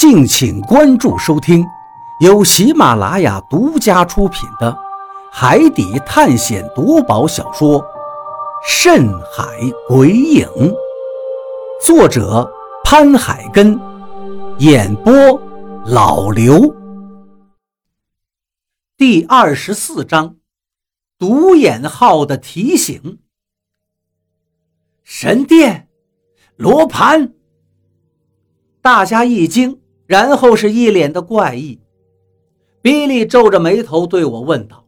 敬请关注收听，由喜马拉雅独家出品的《海底探险夺宝小说》《深海鬼影》，作者潘海根，演播老刘。第二十四章，独眼号的提醒。神殿，罗盘。大家一惊。然后是一脸的怪异，比利皱着眉头对我问道：“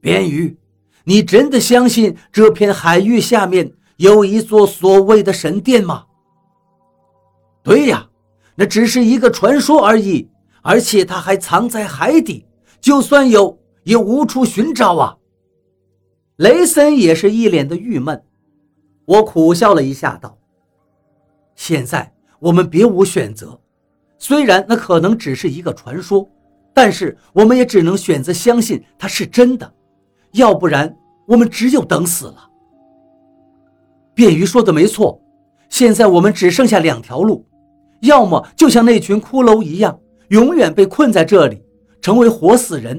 边鱼，你真的相信这片海域下面有一座所谓的神殿吗？”“对呀，那只是一个传说而已，而且它还藏在海底，就算有也无处寻找啊。”雷森也是一脸的郁闷，我苦笑了一下道：“现在我们别无选择。”虽然那可能只是一个传说，但是我们也只能选择相信它是真的，要不然我们只有等死了。便鱼说的没错，现在我们只剩下两条路：要么就像那群骷髅一样，永远被困在这里，成为活死人；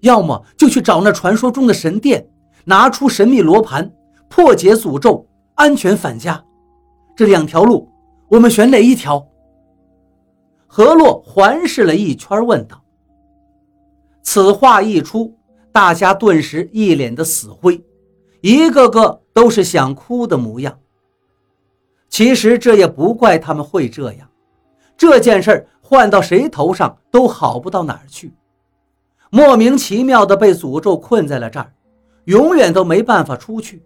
要么就去找那传说中的神殿，拿出神秘罗盘，破解诅咒，安全返家。这两条路，我们选哪一条？何洛环视了一圈，问道：“此话一出，大家顿时一脸的死灰，一个个都是想哭的模样。其实这也不怪他们会这样，这件事换到谁头上都好不到哪儿去。莫名其妙的被诅咒困在了这儿，永远都没办法出去，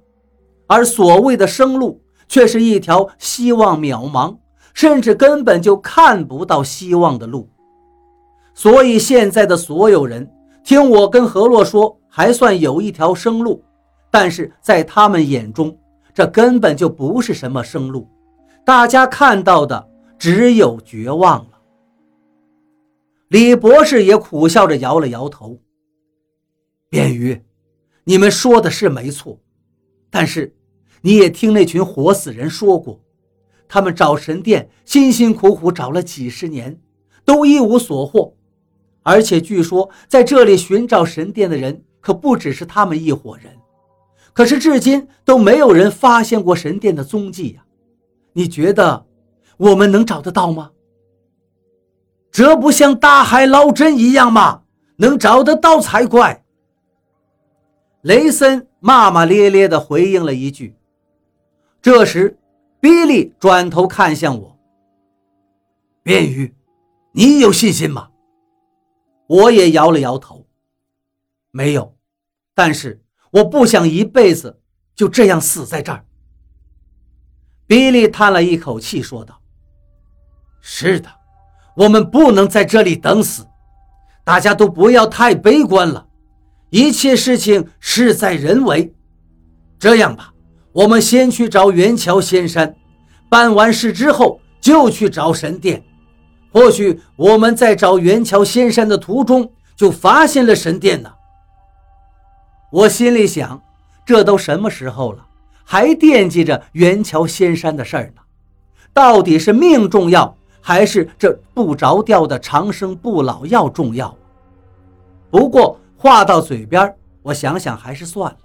而所谓的生路，却是一条希望渺茫。”甚至根本就看不到希望的路，所以现在的所有人听我跟何洛说，还算有一条生路，但是在他们眼中，这根本就不是什么生路，大家看到的只有绝望了。李博士也苦笑着摇了摇头：“便鱼，你们说的是没错，但是你也听那群活死人说过。”他们找神殿，辛辛苦苦找了几十年，都一无所获。而且据说在这里寻找神殿的人可不只是他们一伙人。可是至今都没有人发现过神殿的踪迹呀！你觉得我们能找得到吗？这不像大海捞针一样吗？能找得到才怪！雷森骂骂咧咧地回应了一句。这时。比利转头看向我，便鱼，你有信心吗？我也摇了摇头，没有。但是我不想一辈子就这样死在这儿。比利叹了一口气，说道：“是的，我们不能在这里等死。大家都不要太悲观了，一切事情事在人为。这样吧。”我们先去找元桥仙山，办完事之后就去找神殿。或许我们在找元桥仙山的途中就发现了神殿呢。我心里想，这都什么时候了，还惦记着元桥仙山的事儿呢？到底是命重要，还是这不着调的长生不老药重要？不过话到嘴边，我想想还是算了。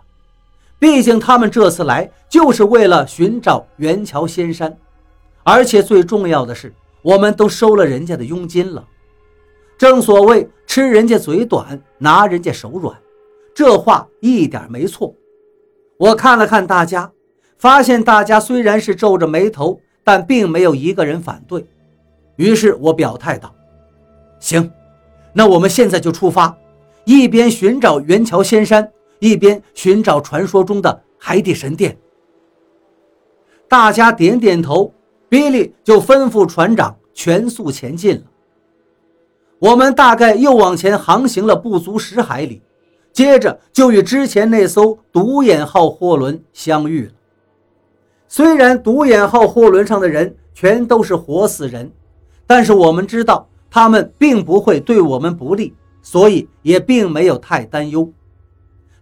毕竟他们这次来就是为了寻找元桥仙山，而且最重要的是，我们都收了人家的佣金了。正所谓吃人家嘴短，拿人家手软，这话一点没错。我看了看大家，发现大家虽然是皱着眉头，但并没有一个人反对。于是我表态道：“行，那我们现在就出发，一边寻找元桥仙山。”一边寻找传说中的海底神殿，大家点点头，比利就吩咐船长全速前进了。我们大概又往前航行了不足十海里，接着就与之前那艘独眼号货轮相遇了。虽然独眼号货轮上的人全都是活死人，但是我们知道他们并不会对我们不利，所以也并没有太担忧。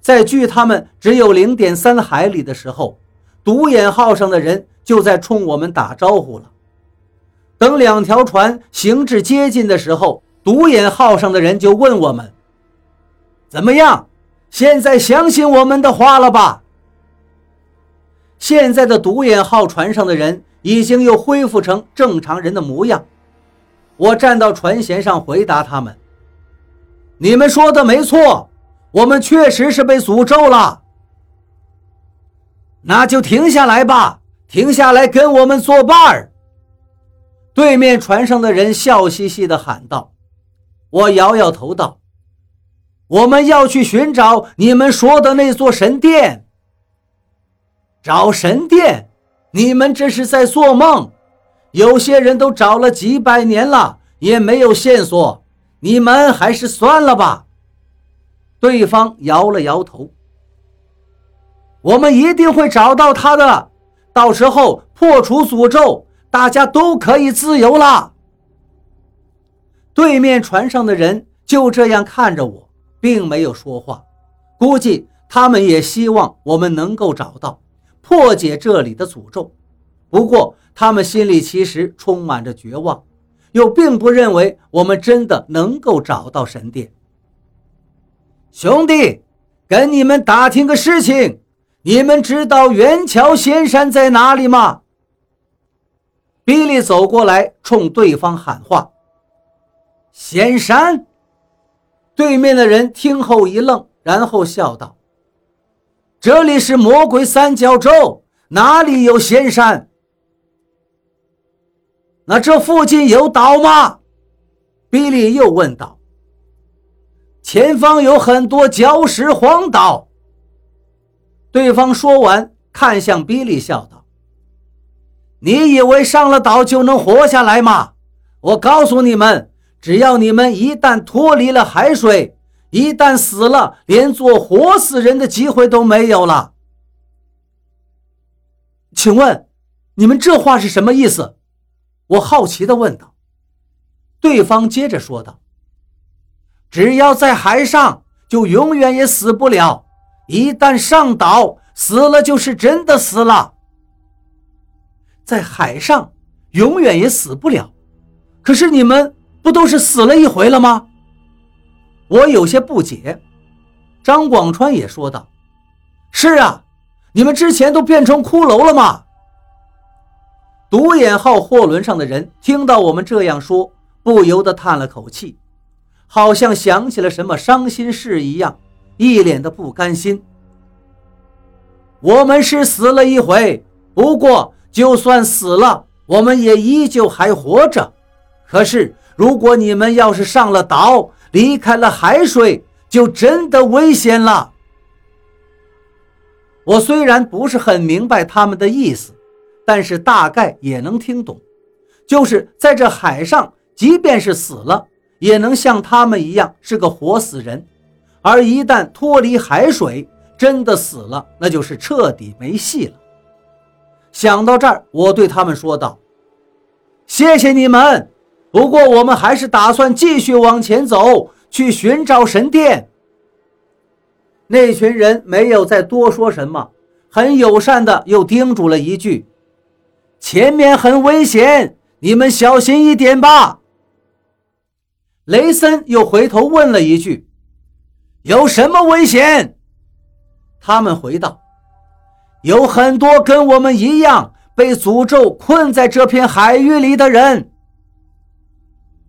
在距他们只有零点三海里的时候，独眼号上的人就在冲我们打招呼了。等两条船行至接近的时候，独眼号上的人就问我们：“怎么样？现在相信我们的话了吧？”现在的独眼号船上的人已经又恢复成正常人的模样。我站到船舷上回答他们：“你们说的没错，我们确实是被诅咒了。那就停下来吧，停下来跟我们作伴儿。”对面船上的人笑嘻嘻地喊道：“我摇摇头道，我们要去寻找你们说的那座神殿。找神殿？你们这是在做梦。”有些人都找了几百年了，也没有线索。你们还是算了吧。对方摇了摇头。我们一定会找到他的，到时候破除诅咒，大家都可以自由了。对面船上的人就这样看着我，并没有说话。估计他们也希望我们能够找到，破解这里的诅咒。不过。他们心里其实充满着绝望，又并不认为我们真的能够找到神殿。兄弟，跟你们打听个事情，你们知道元桥仙山在哪里吗？比利走过来，冲对方喊话：“仙山！”对面的人听后一愣，然后笑道：“这里是魔鬼三角洲，哪里有仙山？”那这附近有岛吗？比利又问道。前方有很多礁石荒岛。对方说完，看向比利，笑道：“你以为上了岛就能活下来吗？我告诉你们，只要你们一旦脱离了海水，一旦死了，连做活死人的机会都没有了。请问，你们这话是什么意思？”我好奇地问道。对方接着说道：“只要在海上，就永远也死不了；一旦上岛，死了就是真的死了。在海上，永远也死不了。可是你们不都是死了一回了吗？”我有些不解。张广川也说道：“是啊，你们之前都变成骷髅了吗？”独眼号货轮上的人听到我们这样说，不由得叹了口气，好像想起了什么伤心事一样，一脸的不甘心。我们是死了一回，不过就算死了，我们也依旧还活着。可是，如果你们要是上了岛，离开了海水，就真的危险了。我虽然不是很明白他们的意思。但是大概也能听懂，就是在这海上，即便是死了，也能像他们一样是个活死人；而一旦脱离海水，真的死了，那就是彻底没戏了。想到这儿，我对他们说道：“谢谢你们，不过我们还是打算继续往前走，去寻找神殿。”那群人没有再多说什么，很友善的又叮嘱了一句。前面很危险，你们小心一点吧。雷森又回头问了一句：“有什么危险？”他们回道：“有很多跟我们一样被诅咒困在这片海域里的人。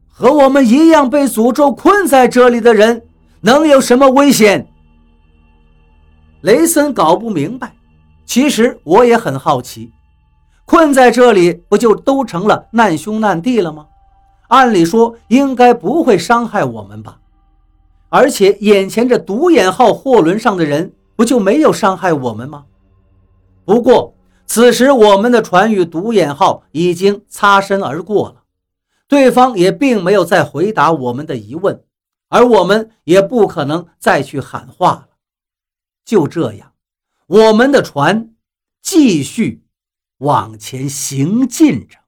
和我们一样被诅咒困在这里的人，能有什么危险？”雷森搞不明白，其实我也很好奇。困在这里，不就都成了难兄难弟了吗？按理说应该不会伤害我们吧？而且眼前这独眼号货轮上的人，不就没有伤害我们吗？不过此时我们的船与独眼号已经擦身而过了，对方也并没有再回答我们的疑问，而我们也不可能再去喊话了。就这样，我们的船继续。往前行进着。